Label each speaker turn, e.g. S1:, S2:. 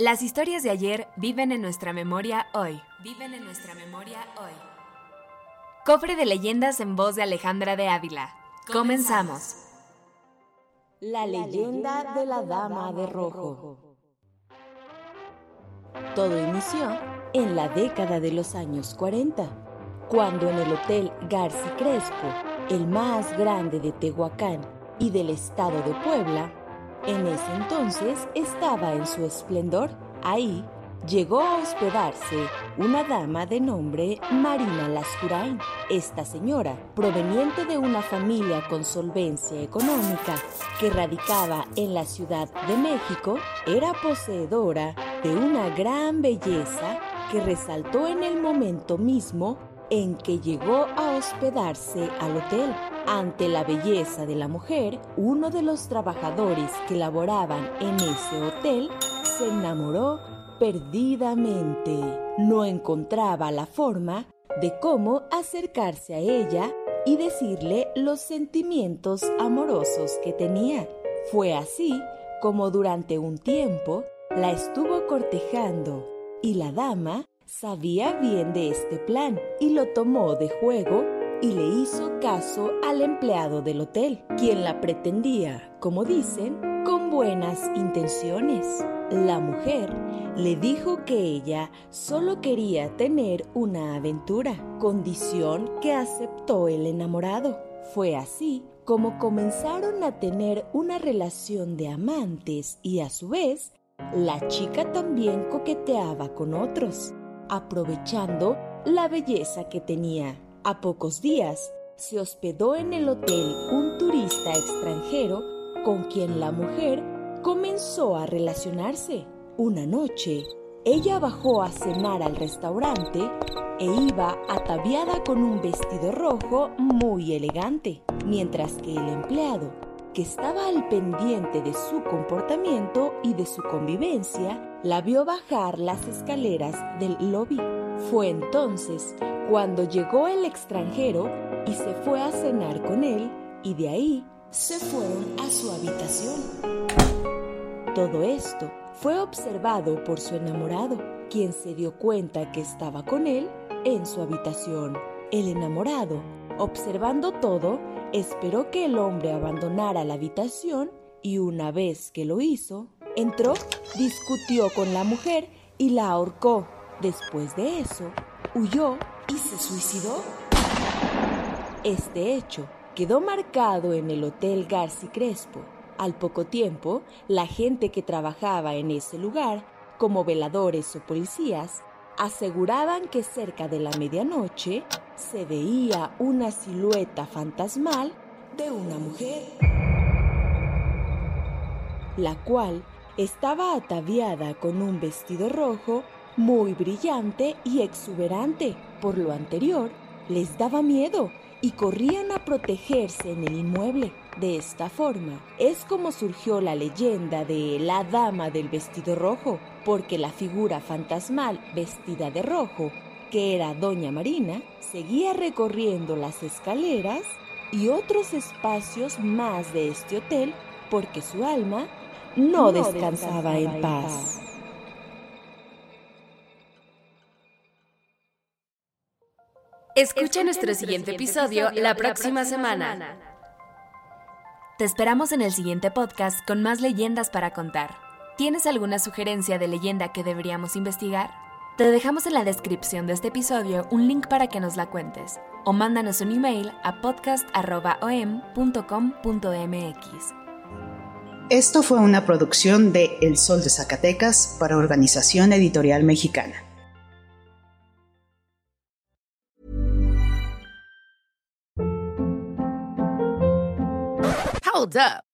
S1: Las historias de ayer viven en nuestra memoria hoy. Viven en nuestra memoria hoy. Cofre de leyendas en voz de Alejandra de Ávila. Comenzamos.
S2: La leyenda de la Dama de Rojo. Todo inició en la década de los años 40, cuando en el Hotel Garci Crespo, el más grande de Tehuacán y del estado de Puebla, en ese entonces estaba en su esplendor. Ahí llegó a hospedarse una dama de nombre Marina Lascurain. Esta señora, proveniente de una familia con solvencia económica que radicaba en la Ciudad de México, era poseedora de una gran belleza que resaltó en el momento mismo en que llegó a hospedarse al hotel. Ante la belleza de la mujer, uno de los trabajadores que laboraban en ese hotel se enamoró perdidamente. No encontraba la forma de cómo acercarse a ella y decirle los sentimientos amorosos que tenía. Fue así como durante un tiempo la estuvo cortejando y la dama sabía bien de este plan y lo tomó de juego y le hizo caso al empleado del hotel, quien la pretendía, como dicen, con buenas intenciones. La mujer le dijo que ella solo quería tener una aventura, condición que aceptó el enamorado. Fue así como comenzaron a tener una relación de amantes y a su vez, la chica también coqueteaba con otros, aprovechando la belleza que tenía. A pocos días, se hospedó en el hotel un turista extranjero con quien la mujer comenzó a relacionarse. Una noche, ella bajó a cenar al restaurante e iba ataviada con un vestido rojo muy elegante, mientras que el empleado, que estaba al pendiente de su comportamiento y de su convivencia, la vio bajar las escaleras del lobby. Fue entonces cuando llegó el extranjero y se fue a cenar con él y de ahí se fueron a su habitación. Todo esto fue observado por su enamorado, quien se dio cuenta que estaba con él en su habitación. El enamorado, observando todo, esperó que el hombre abandonara la habitación y una vez que lo hizo, entró, discutió con la mujer y la ahorcó. Después de eso, huyó y se suicidó. Este hecho quedó marcado en el Hotel Garci Crespo. Al poco tiempo, la gente que trabajaba en ese lugar, como veladores o policías, aseguraban que cerca de la medianoche se veía una silueta fantasmal de una mujer, la cual estaba ataviada con un vestido rojo muy brillante y exuberante. Por lo anterior, les daba miedo y corrían a protegerse en el inmueble. De esta forma es como surgió la leyenda de la dama del vestido rojo, porque la figura fantasmal vestida de rojo, que era Doña Marina, seguía recorriendo las escaleras y otros espacios más de este hotel porque su alma no, descansaba, en paz.
S1: Escucha nuestro siguiente episodio la próxima semana. Te esperamos en el siguiente podcast con más leyendas para contar. ¿Tienes alguna sugerencia de leyenda que deberíamos investigar? Te dejamos en la descripción de este episodio un link para que nos la cuentes o mándanos un email a podcast.om.com.mx.
S3: Esto fue una producción de El Sol de Zacatecas para Organización Editorial Mexicana.
S4: Hold up.